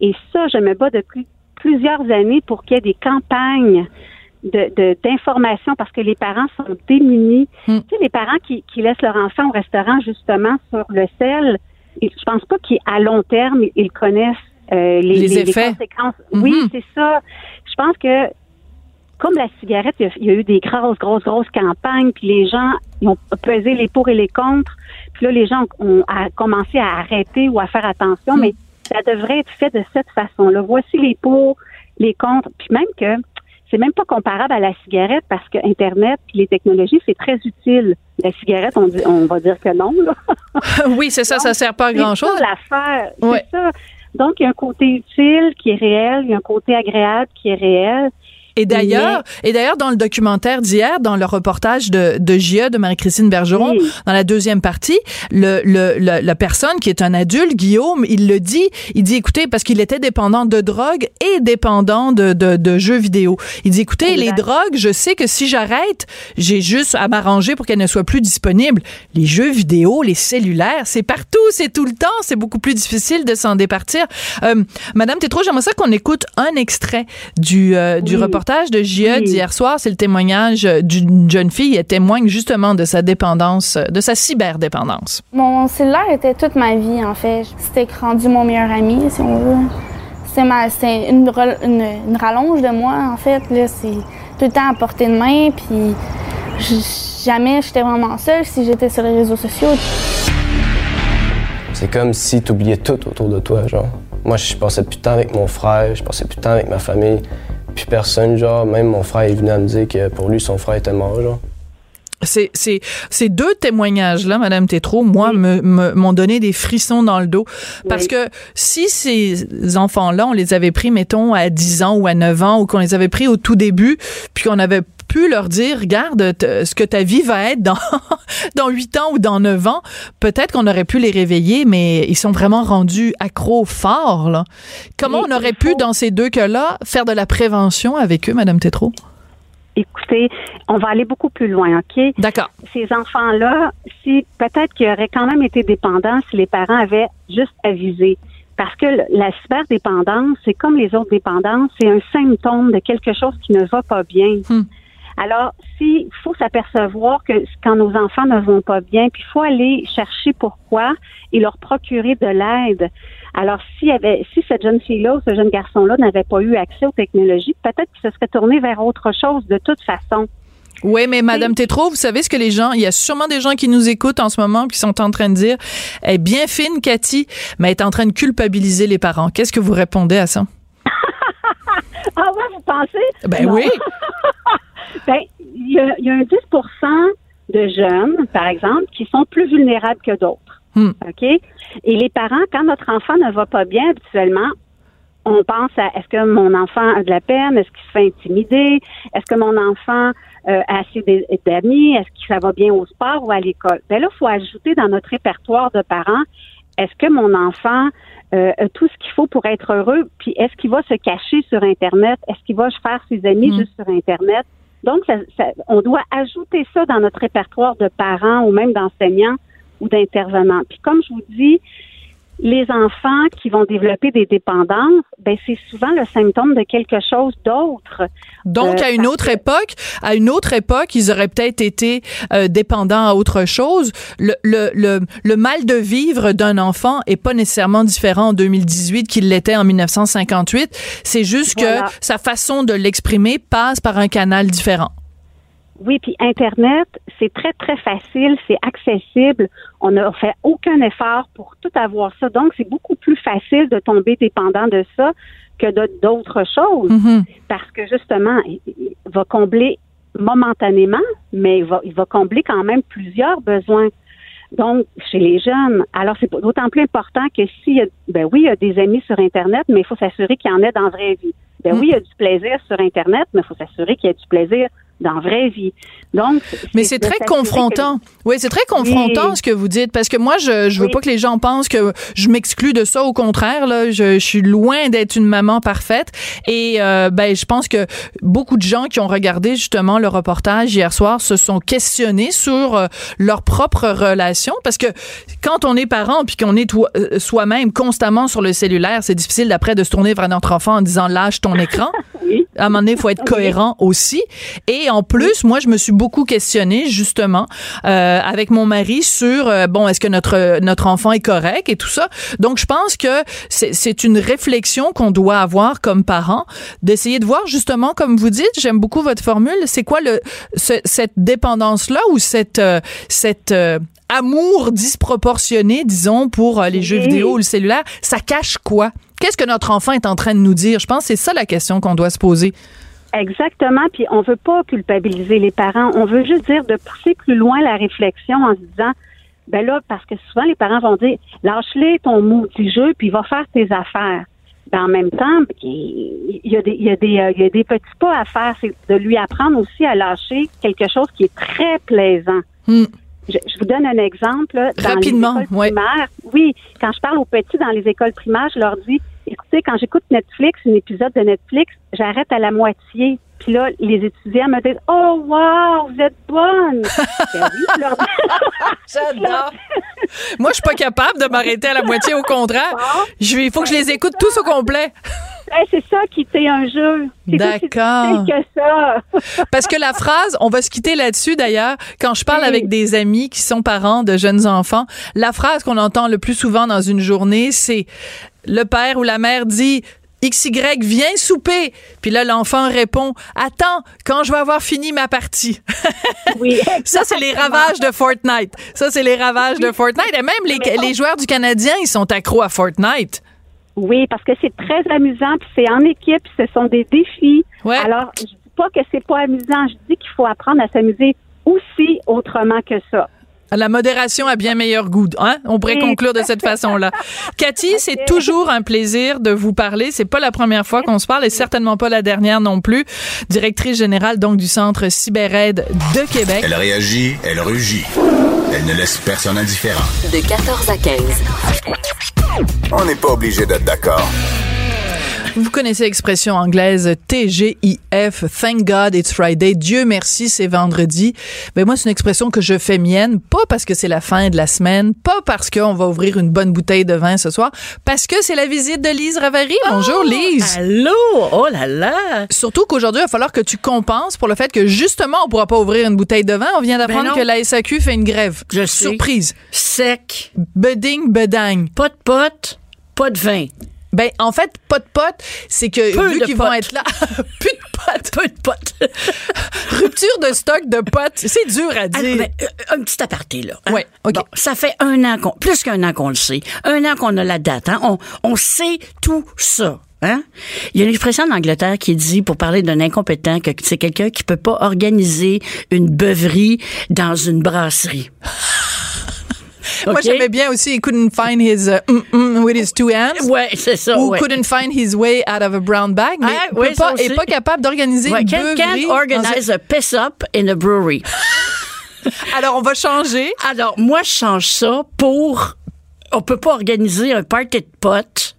Et ça, je me bats depuis plusieurs années pour qu'il y ait des campagnes de d'informations parce que les parents sont démunis. Hmm. Tu sais, les parents qui, qui laissent leur enfant au restaurant justement sur le sel, je pense pas qu'à long terme ils connaissent euh, les, les, effets. conséquences. Oui, hmm. c'est ça. Je pense que comme la cigarette, il y, a, eu des grosses, grosses, grosses campagnes, puis les gens ils ont pesé les pour et les contre. Puis là, les gens ont, commencé à arrêter ou à faire attention, hmm. mais ça devrait être fait de cette façon-là. Voici les pour, les contre, puis même que c'est même pas comparable à la cigarette parce que Internet et les technologies, c'est très utile. La cigarette, on, dit, on va dire que non. oui, c'est ça, ça sert pas à grand-chose. C'est l'affaire. C'est ça. Donc, il y a un côté utile qui est réel, il y a un côté agréable qui est réel. Et d'ailleurs, et d'ailleurs dans le documentaire d'hier, dans le reportage de de JE de Marie-Christine Bergeron, dans la deuxième partie, le, le, la personne qui est un adulte, Guillaume, il le dit, il dit écoutez parce qu'il était dépendant de drogue et dépendant de, de, de jeux vidéo. Il dit écoutez les drogues, je sais que si j'arrête, j'ai juste à m'arranger pour qu'elles ne soient plus disponibles. Les jeux vidéo, les cellulaires, c'est partout, c'est tout le temps, c'est beaucoup plus difficile de s'en départir. Euh, Madame Tétro, j'aimerais ça qu'on écoute un extrait du euh, du reportage de JE d'hier soir, c'est le témoignage d'une jeune fille. Elle témoigne justement de sa dépendance, de sa cyberdépendance. Mon cellulaire était toute ma vie, en fait. C'était rendu mon meilleur ami, si on veut. C'est une, une, rallonge de moi, en fait. C'est tout le temps à portée de main, puis jamais j'étais vraiment seule si j'étais sur les réseaux sociaux. C'est comme si tu oubliais tout autour de toi, genre. Moi, je passais plus de temps avec mon frère, je passais plus de temps avec ma famille puis personne, genre, même mon frère est venu à me dire que pour lui, son frère était mort, genre. C'est, c'est, ces deux témoignages-là, Madame Tétrault, moi, me, m'ont donné des frissons dans le dos. Parce que si ces enfants-là, on les avait pris, mettons, à 10 ans ou à 9 ans, ou qu'on les avait pris au tout début, puis qu'on avait pu leur dire, regarde, ce que ta vie va être dans, dans 8 ans ou dans 9 ans, peut-être qu'on aurait pu les réveiller, mais ils sont vraiment rendus accros forts, là. Comment on aurait pu, dans ces deux cas-là, faire de la prévention avec eux, Madame Tétrault? écoutez, on va aller beaucoup plus loin, OK? D'accord. Ces enfants-là, si peut-être qu'ils auraient quand même été dépendants si les parents avaient juste avisé. Parce que la cyberdépendance, c'est comme les autres dépendances, c'est un symptôme de quelque chose qui ne va pas bien. Hmm. Alors, s'il faut s'apercevoir que quand nos enfants ne vont pas bien, puis il faut aller chercher pourquoi et leur procurer de l'aide. Alors, si, avait, si cette jeune fille-là ou ce jeune garçon-là n'avait pas eu accès aux technologies, peut-être qu'il se serait tourné vers autre chose de toute façon. Oui, mais Madame Tétrault, vous savez ce que les gens, il y a sûrement des gens qui nous écoutent en ce moment qui sont en train de dire, elle est bien fine, Cathy, mais elle est en train de culpabiliser les parents. Qu'est-ce que vous répondez à ça? ah ouais, vous pensez? Ben oui. ben, il y, a, un 10% de jeunes, par exemple, qui sont plus vulnérables que d'autres. Hmm. OK? Et les parents, quand notre enfant ne va pas bien habituellement, on pense à est-ce que mon enfant a de la peine, est-ce qu'il se fait intimider, est-ce que mon enfant euh, a assez d'amis, est-ce que ça va bien au sport ou à l'école? Ben là, il faut ajouter dans notre répertoire de parents, est-ce que mon enfant euh, a tout ce qu'il faut pour être heureux, puis est-ce qu'il va se cacher sur Internet, est-ce qu'il va faire ses amis hmm. juste sur Internet? Donc, on doit ajouter ça dans notre répertoire de parents ou même d'enseignants ou d'intervenants. Puis comme je vous dis, les enfants qui vont développer des dépendances, ben c'est souvent le symptôme de quelque chose d'autre. Donc, à une euh, autre époque, à une autre époque, ils auraient peut-être été euh, dépendants à autre chose. Le, le, le, le mal de vivre d'un enfant est pas nécessairement différent en 2018 qu'il l'était en 1958. C'est juste que sa façon de l'exprimer passe par un canal différent. Oui, puis Internet, c'est très, très facile, c'est accessible. On n'a fait aucun effort pour tout avoir ça. Donc, c'est beaucoup plus facile de tomber dépendant de ça que d'autres choses. Mm-hmm. Parce que justement, il, va combler momentanément, mais il va, il va combler quand même plusieurs besoins. Donc, chez les jeunes, alors c'est d'autant plus important que si, ben oui, il y a des amis sur Internet, mais il faut s'assurer qu'il y en ait dans la vraie vie. Ben mm. oui, il y a du plaisir sur Internet, mais il faut s'assurer qu'il y a du plaisir dans la vraie vie. Donc, mais c'est très confrontant. Oui, c'est très confrontant ce que vous dites parce que moi je je veux pas que les gens pensent que je m'exclus de ça au contraire là, je, je suis loin d'être une maman parfaite et euh, ben je pense que beaucoup de gens qui ont regardé justement le reportage hier soir se sont questionnés sur euh, leur propre relation parce que quand on est parent puis qu'on est euh, soi-même constamment sur le cellulaire, c'est difficile d'après de se tourner vers notre enfant en disant lâche ton écran. oui. À un moment donné, il faut être cohérent aussi et en plus, moi, je me suis beaucoup questionnée justement euh, avec mon mari sur euh, bon, est-ce que notre notre enfant est correct et tout ça. Donc, je pense que c'est une réflexion qu'on doit avoir comme parents, d'essayer de voir justement, comme vous dites, j'aime beaucoup votre formule. C'est quoi le cette dépendance là ou cette euh, cette amour disproportionné, disons, pour les jeux vidéo ou le cellulaire, ça cache quoi? Qu'est-ce que notre enfant est en train de nous dire? Je pense que c'est ça la question qu'on doit se poser. Exactement, puis on veut pas culpabiliser les parents, on veut juste dire de pousser plus loin la réflexion en se disant ben là parce que souvent les parents vont dire lâche-les ton maudit jeu puis va faire tes affaires. Ben, en même temps, il y a des il y a des euh, il y a des petits pas à faire, c'est de lui apprendre aussi à lâcher quelque chose qui est très plaisant. Hmm. Je, vous donne un exemple. Dans Rapidement, les écoles primaires, oui, quand je parle aux petits dans les écoles primaires, je leur dis écoutez, quand j'écoute Netflix, un épisode de Netflix, j'arrête à la moitié. Puis là, les étudiants me disent Oh wow, vous êtes bonne! Ben J'adore! Moi, je suis pas capable de m'arrêter à la moitié, au contraire. Il faut que je les écoute tous au complet. Ben, c'est ça qui était un jeu. D'accord. que ça. Parce que la phrase, on va se quitter là-dessus d'ailleurs, quand je parle avec des amis qui sont parents de jeunes enfants, la phrase qu'on entend le plus souvent dans une journée, c'est le père ou la mère dit XY, viens souper. Puis là, l'enfant répond, attends, quand je vais avoir fini ma partie? Oui. ça, c'est les ravages de Fortnite. Ça, c'est les ravages de Fortnite. Et même les, les joueurs du Canadien, ils sont accros à Fortnite. Oui, parce que c'est très amusant, puis c'est en équipe, ce sont des défis. Ouais. Alors, je dis pas que c'est pas amusant, je dis qu'il faut apprendre à s'amuser aussi autrement que ça. La modération a bien meilleur goût, hein? On pourrait conclure de cette façon-là. Cathy, c'est toujours un plaisir de vous parler. C'est pas la première fois qu'on se parle et certainement pas la dernière non plus. Directrice générale donc du Centre CyberAide de Québec. Elle réagit, elle rugit. Elle ne laisse personne indifférent. De 14 à 15. On n'est pas obligé d'être d'accord. Vous connaissez l'expression anglaise TGIF, Thank God It's Friday, Dieu merci c'est vendredi. Ben moi c'est une expression que je fais mienne, pas parce que c'est la fin de la semaine, pas parce qu'on va ouvrir une bonne bouteille de vin ce soir, parce que c'est la visite de Lise Ravary. Bonjour oh, Lise. Allô, oh là là. Surtout qu'aujourd'hui il va falloir que tu compenses pour le fait que justement on pourra pas ouvrir une bouteille de vin. On vient d'apprendre ben que la SAQ fait une grève. Je Surprise. Sec. Beding bedang. Pas de pote, pas de vin. Ben, en fait, pas de potes, c'est que Peu vu qu'ils vont être là, plus de potes. Peu de potes. Rupture de stock de potes, c'est dur à dire. Alors, ben, euh, un petit aparté, là. hein? Ouais, OK. Bon, ça fait un an qu'on, plus qu'un an qu'on le sait. Un an qu'on a la date, hein? On, on sait tout ça. Hein? Il y a une expression en Angleterre qui dit, pour parler d'un incompétent, que c'est quelqu'un qui peut pas organiser une beuverie dans une brasserie. Moi, j'aimais bien aussi, he couldn't find his uh, mm, mm with his two hands. Ouais, c'est ça. Ou ouais. couldn't find his way out of a brown bag, mais Ah, ouais, pas, est pas capable d'organiser Ouais, une can, beuverie. can dans organize a piss up in a brewery. un- Alors, on va changer. Alors, moi, je change ça pour. On peut pas organiser un party de potes.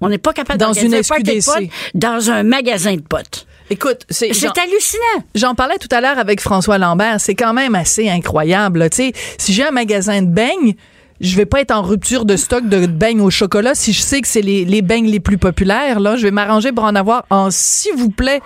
On n'est pas capable Dans d'organiser une un party de SQDC. potes dans un magasin de potes. Écoute, c'est j'en- hallucinant. J'en parlais tout à l'heure avec François Lambert. C'est quand même assez incroyable. Tu sais, si j'ai un magasin de beignes, je vais pas être en rupture de stock de beignes au chocolat si je sais que c'est les, les beignes les plus populaires. Là, je vais m'arranger pour en avoir en s'il vous plaît.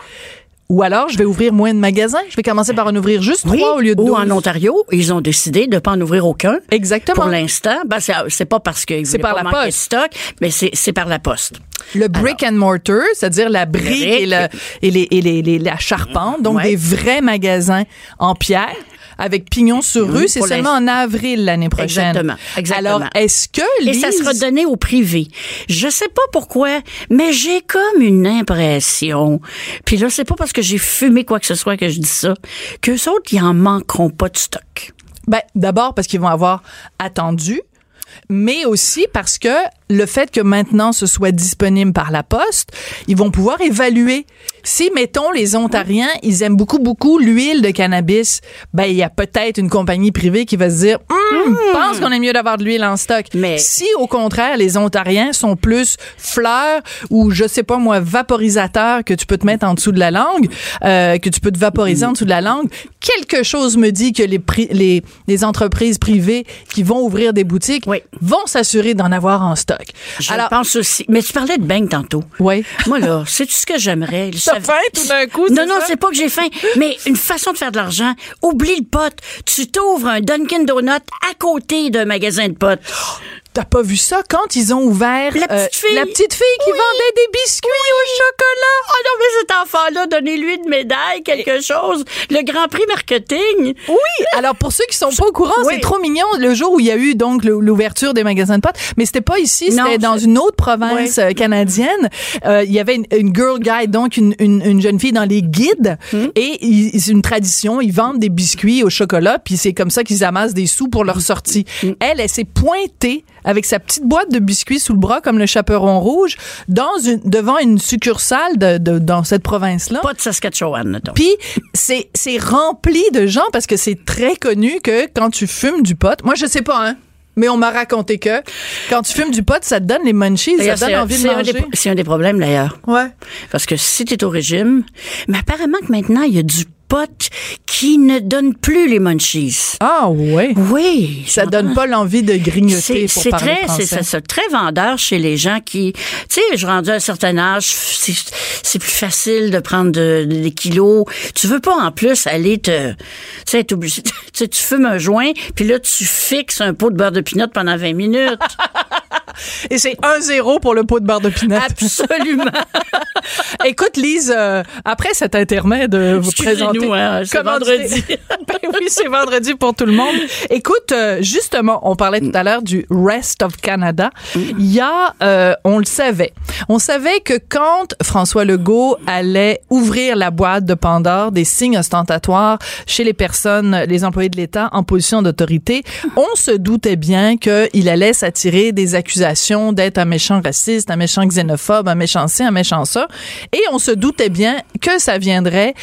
Ou alors, je vais ouvrir moins de magasins. Je vais commencer par en ouvrir juste Oui, trois au lieu de ou 12. en Ontario, ils ont décidé de pas en ouvrir aucun. Exactement. Pour l'instant, ben c'est c'est pas parce qu'ils voulaient par pas la manquer de stock, mais c'est c'est par la poste. Le brick and mortar, c'est-à-dire la brique brique. et, le, et, les, et les, les- la charpente, donc Ouais. des vrais magasins en pierre avec pignon sur rue, c'est seulement en avril l'année prochaine. Exactement, exactement. Alors, est-ce que Et ça Lise- sera donné au privé. Je sais pas pourquoi, mais j'ai comme une impression. Puis là, c'est pas parce que j'ai fumé quoi que ce soit que je dis ça, qu'eux autres, ils en manqueront pas de stock. Ben, d'abord parce qu'ils vont avoir attendu, mais aussi parce que le fait que maintenant ce soit disponible par la poste, ils vont pouvoir évaluer. Si, mettons, les Ontariens, ils aiment beaucoup, beaucoup l'huile de cannabis, ben, il y a peut-être une compagnie privée qui va se dire, Hum, je pense qu'on est mieux d'avoir de l'huile en stock. Mais- si, au contraire, les Ontariens sont plus fleurs ou, je sais pas moi, vaporisateurs que tu peux te mettre en dessous de la langue, euh, que tu peux te vaporiser en dessous de la langue, quelque chose me dit que les, les, les entreprises privées qui vont ouvrir des boutiques Oui. vont s'assurer d'en avoir en stock. Je Alors, pense aussi. Mais tu parlais de beigne tantôt. oui. Moi, là, c'est tout ce que j'aimerais? T'as faim tout d'un coup, Non, non, c'est pas que j'ai faim. Mais une façon de faire de l'argent. Oublie le pot. Tu t'ouvres un Dunkin' Donut à côté d'un magasin de potes. T'as pas vu ça quand ils ont ouvert La petite fille. la petite fille qui Oui. vendait des biscuits au chocolat. Oh non, mais cet enfant-là, donnez-lui une médaille, quelque chose. Le Grand Prix marketing. Oui, alors pour ceux qui sont pas au courant, Oui. c'est trop mignon le jour où il y a eu donc l'ouverture des magasins de potes, mais c'était pas ici, c'était dans une autre province euh, canadienne. Euh, il y avait une, une girl guide, donc une, une, une jeune fille dans les guides, Hmm. et c'est une tradition, ils vendent des biscuits au chocolat, puis c'est comme ça qu'ils amassent des sous pour Hmm. leur sortie. Elle, elle s'est pointée avec sa petite boîte de biscuits sous le bras comme le chaperon rouge dans une devant une succursale de, de- dans cette province-là. Pas de Saskatchewan. Puis c'est c'est rempli de gens parce que c'est très connu que quand tu fumes du pot, moi je sais pas hein, mais on m'a raconté que quand tu fumes du pot, ça te donne les munchies, ça te donne envie de manger. c'est un des problèmes, d'ailleurs. Ouais. Parce que si tu es au régime, mais apparemment que maintenant, il y a du pot qui ne donne plus les munchies. Ah ouais. Oui. Ça donne pas l'envie de grignoter C'est pour parler très, français. c'est ça, très vendeur chez les gens qui, tu sais, je rendu à un certain âge, c'est plus facile de prendre de- des kilos. Tu veux pas en plus aller te, tu sais, être obligé, tu sais, tu fumes un joint, puis là tu fixes un pot de beurre de pinot pendant 20 minutes. Et c'est 1-0 pour le pot de beurre de pinot. Absolument. Écoute, Lise, euh, après cet intermède, euh, vous Excusez-nous, présenter. hein, c'est vendredi. ben oui, c'est vendredi pour tout le monde. Écoute, euh, justement, on parlait tout à l'heure du Rest of Canada. Il y a, euh, on le savait, on savait que quand François Legault allait ouvrir la boîte de Pandore des signes ostentatoires chez les personnes, les employés de l'État en position d'autorité, on se doutait bien qu'il allait s'attirer des accusations d'être un méchant raciste, un méchant xénophobe, un méchant ci, un méchant ça. Et on se doutait bien que ça viendrait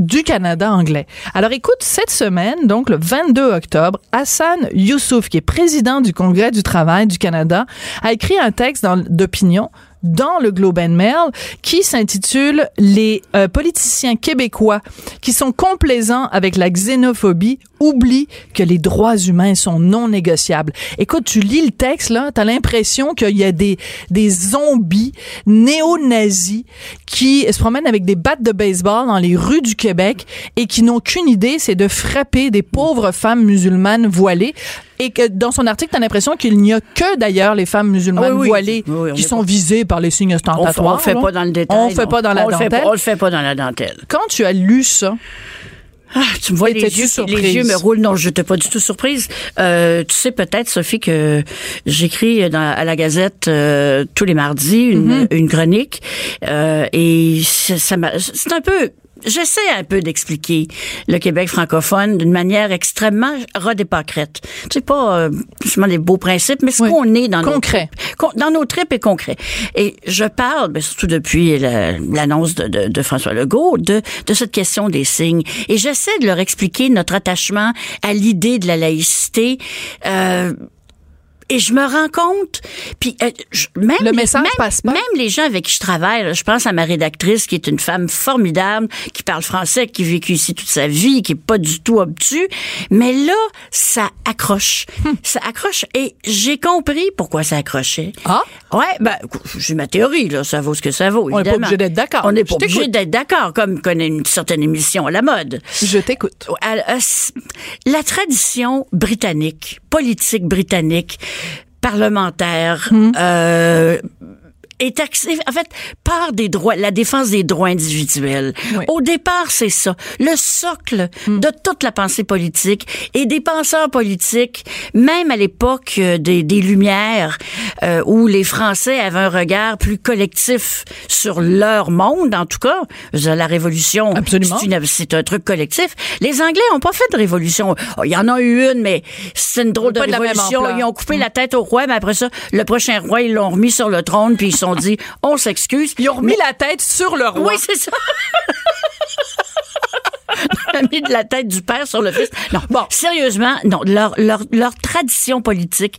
du Canada anglais. Alors écoute, cette semaine, donc le 22 octobre, Hassan Youssouf, qui est président du Congrès du travail du Canada, a écrit un texte d'opinion dans le Globe and Mail qui s'intitule Les euh, politiciens québécois qui sont complaisants avec la xénophobie oublie que les droits humains sont non négociables. Écoute, tu lis le texte, là, t'as l'impression qu'il y a des, des zombies néo-nazis qui se promènent avec des battes de baseball dans les rues du Québec et qui n'ont qu'une idée, c'est de frapper des pauvres femmes musulmanes voilées et que dans son article, tu as l'impression qu'il n'y a que d'ailleurs les femmes musulmanes voilées qui sont visées par les signes ostentatoires. On, ne fait pas dans le détail. On fait pas dans la dentelle. on le fait pas dans la dentelle. Quand tu as lu ça, ah, tu me vois les yeux, les yeux me roulent. Non, je n'étais pas du tout surprise. Euh, tu sais peut-être, Sophie, que j'écris à la Gazette euh, tous les mardis une, une chronique. Euh, et ça, ça c'est un peu j'essaie un peu d'expliquer le Québec francophone d'une manière extrêmement rodépacrète. C'est pas euh, justement des beaux principes, mais ce qu'on est dans concret. nos dans nos tripes et concret. Et je parle, ben, surtout depuis l'annonce de, de, de, François Legault, de, de cette question des signes. Et j'essaie de leur expliquer notre attachement à l'idée de la laïcité. Euh, et je me rends compte, puis euh, même, le message même, passe pas. même les gens avec qui je travaille, je pense à ma rédactrice qui est une femme formidable, qui parle français, qui vécu ici toute sa vie, qui est pas du tout obtus, mais là, ça accroche. Hmm. Ça accroche et j'ai compris pourquoi ça accrochait. Ah? Ouais, ben, j'ai ma théorie, là, ça vaut ce que ça vaut, On n'est pas obligé d'être d'accord. On n'est pas obligé d'être d'accord, comme connaît une certaine émission à la mode. Je t'écoute. La tradition britannique, politique britannique, parlementaire, hmm. euh, est axé, en fait, par des droits, la défense des droits individuels. Au départ, c'est ça. Le socle hmm. de toute la pensée politique et des penseurs politiques, même à l'époque euh, des, des Lumières, euh, où les Français avaient un regard plus collectif sur leur monde, en tout cas. La Révolution, c'est un truc collectif. Les Anglais ont pas fait de révolution. Oh, il y en a eu une, mais c'est une drôle de révolution. Ils ont coupé la hmm. tête au roi, mais après ça, le prochain roi, ils l'ont remis sur le trône, puis ils sont dit, on s'excuse. Ils ont remis la tête sur le roi. Oui, c'est ça. on a mis de la tête du père sur le fils. Non, bon, sérieusement, non, leur, leur, leur tradition politique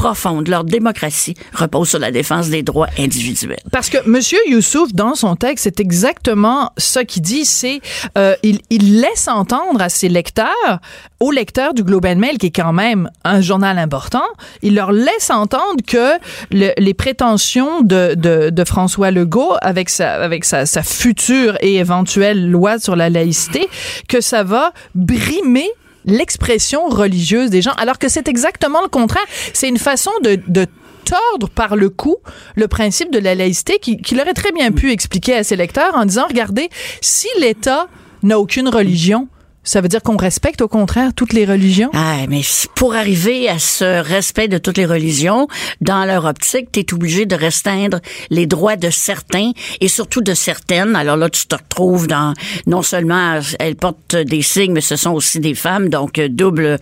profonde. Leur démocratie repose sur la défense des droits individuels. Parce que M. Youssouf, dans son texte, c'est exactement ça qu'il dit. C'est euh, il, il, laisse entendre à ses lecteurs, aux lecteurs du Globe and Mail, qui est quand même un journal important, il leur laisse entendre que le, les prétentions de, de, de, François Legault, avec sa, avec sa future et éventuelle loi sur la laïcité, que ça va brimer l'expression religieuse des gens, alors que c'est exactement le contraire. C'est une façon de, de tordre par le cou le principe de la laïcité qu'il aurait très bien pu expliquer à ses lecteurs en disant, regardez, si l'État n'a aucune religion, ça veut dire qu'on respecte au contraire toutes les religions? Ah, mais pour arriver à ce respect de toutes les religions, dans leur optique, tu es obligé de restreindre les droits de certains et surtout de certaines. Alors là, tu te retrouves dans, non seulement elles portent des signes, mais ce sont aussi des femmes, donc euh, double.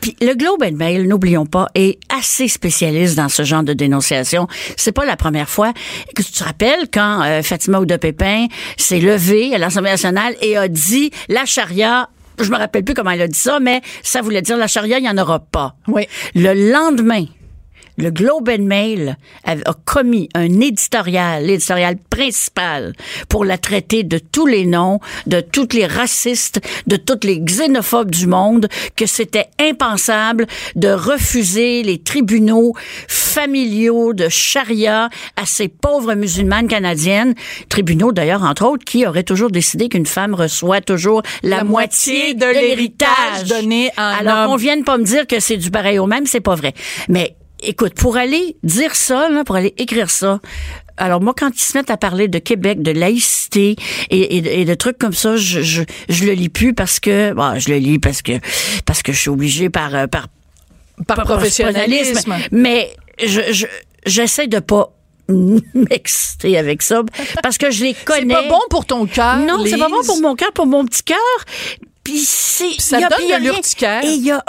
Puis le Globe and Mail, n'oublions pas, est assez spécialiste dans ce genre de dénonciation. C'est pas la première fois que tu te rappelles quand euh, Fatima Ouda Pépin s'est levée à l'Assemblée nationale et a dit la charia je me rappelle plus comment elle a dit ça, mais ça voulait dire la charia, il n'y en aura pas. Oui. Le lendemain, le Globe and Mail a, commis un éditorial, l'éditorial principal, pour la traiter de tous les noms, de tous les racistes, de tous les xénophobes du monde, que c'était impensable de refuser les tribunaux familiaux de charia à ces pauvres musulmanes canadiennes, tribunaux d'ailleurs entre autres qui auraient toujours décidé qu'une femme reçoit toujours la, moitié, de, l'héritage donné à un Alors on vienne pas me dire que c'est du pareil au même, c'est pas vrai. Mais écoute, pour aller dire ça, là, pour aller écrire ça, alors moi, quand ils se mettent à parler de Québec, de laïcité et, de trucs comme ça, je, je, je, le lis plus parce que, bon, je le lis parce que parce que je suis obligée par euh, par par, professionnalisme. Mais je j'essaie de pas m'exciter avec ça parce que je les connais. C'est pas bon pour ton cœur. Non, c'est pas bon pour mon cœur, pour mon petit cœur. Puis c'est ça donne de l'urticaire. Et, y a,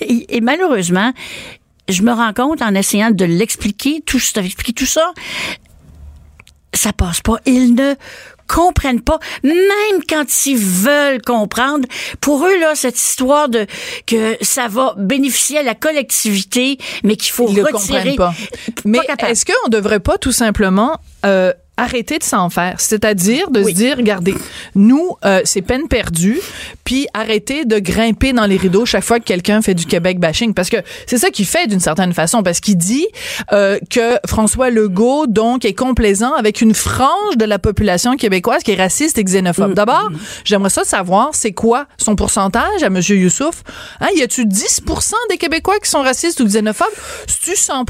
et malheureusement, je me rends compte en essayant de l'expliquer, tout, expliquer tout ça, ça passe pas. Ils ne comprennent pas, même quand ils veulent comprendre. Pour eux, là, cette histoire de que ça va bénéficier à la collectivité, mais qu'il faut ils retirer. pas. Mais est-ce qu'on devrait pas tout simplement euh, arrêter de s'en faire. C'est-à-dire de se dire, regardez, nous, euh, c'est peine perdue, puis arrêter de grimper dans les rideaux chaque fois que quelqu'un fait du Québec bashing. Parce que c'est ça qu'il fait d'une certaine façon, parce qu'il dit euh, que François Legault, donc, est complaisant avec une frange de la population québécoise qui est raciste et xénophobe. Mm. D'abord, j'aimerais ça savoir, c'est quoi son pourcentage à M. Youssouf? Hein, y a-tu 10 des Québécois qui sont racistes ou xénophobes? C'est-tu 100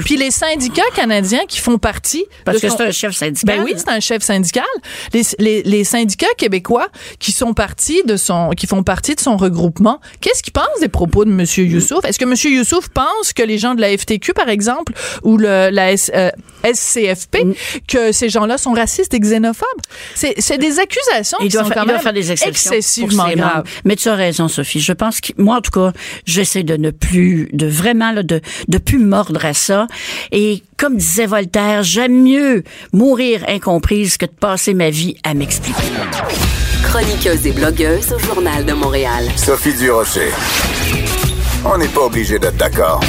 Puis les syndicats canadiens qui font partie... Parce que c'est un chef syndical. Ben oui, c'est un chef syndical. Les, les, les, syndicats québécois qui sont partis de son, qui font partie de son regroupement, qu'est-ce qu'ils pensent des propos de M. Youssouf? Est-ce que M. Youssouf pense que les gens de la FTQ, par exemple, ou le, la SCFP, euh, mm. que ces gens-là sont racistes et xénophobes? C'est, des accusations qui sont quand même faire des excessivement graves. Mais tu as raison, Sophie. Je pense que, moi, en tout cas, j'essaie de ne plus, de vraiment, là, de, de plus mordre à ça. Et comme disait Voltaire, j'aime mieux mourir incomprise que de passer ma vie à m'expliquer. Chroniqueuse et blogueuse au Journal de Montréal. Sophie Durocher. On n'est pas obligé d'être d'accord.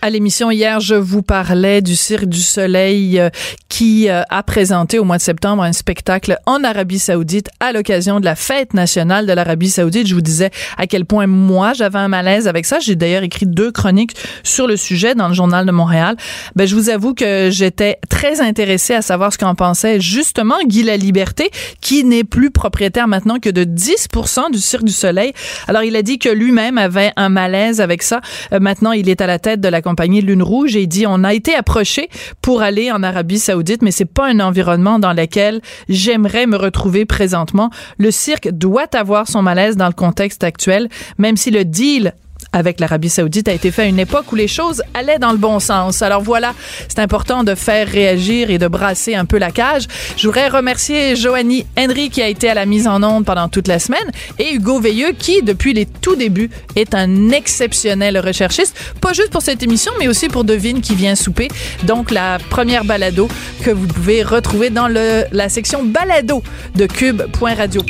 À l'émission hier, je vous parlais du Cirque du Soleil euh, qui euh, a présenté au mois de septembre un spectacle en Arabie Saoudite à l'occasion de la fête nationale de l'Arabie Saoudite. Je vous disais à quel point moi j'avais un malaise avec ça. J'ai d'ailleurs écrit deux chroniques sur le sujet dans le journal de Montréal. Ben je vous avoue que j'étais très intéressée à savoir ce qu'en pensait justement Guy La Liberté qui n'est plus propriétaire maintenant que de 10% du Cirque du Soleil. Alors il a dit que lui-même avait un malaise avec ça. Euh, maintenant, il est à la tête de la Lune Rouge et il dit on a été approché pour aller en Arabie Saoudite, mais c'est pas un environnement dans lequel j'aimerais me retrouver présentement. Le cirque doit avoir son malaise dans le contexte actuel, même si le deal avec l'Arabie Saoudite a été fait à une époque où les choses allaient dans le bon sens. Alors voilà, c'est important de faire réagir et de brasser un peu la cage. Je voudrais remercier Joanie Henry qui a été à la mise en onde pendant toute la semaine et Hugo Veilleux qui, depuis les tout débuts, est un exceptionnel recherchiste, pas juste pour cette émission, mais aussi pour Devine qui vient souper. Donc la première balado que vous pouvez retrouver dans la section balado de cube.radio.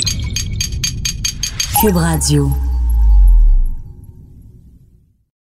Cube Radio.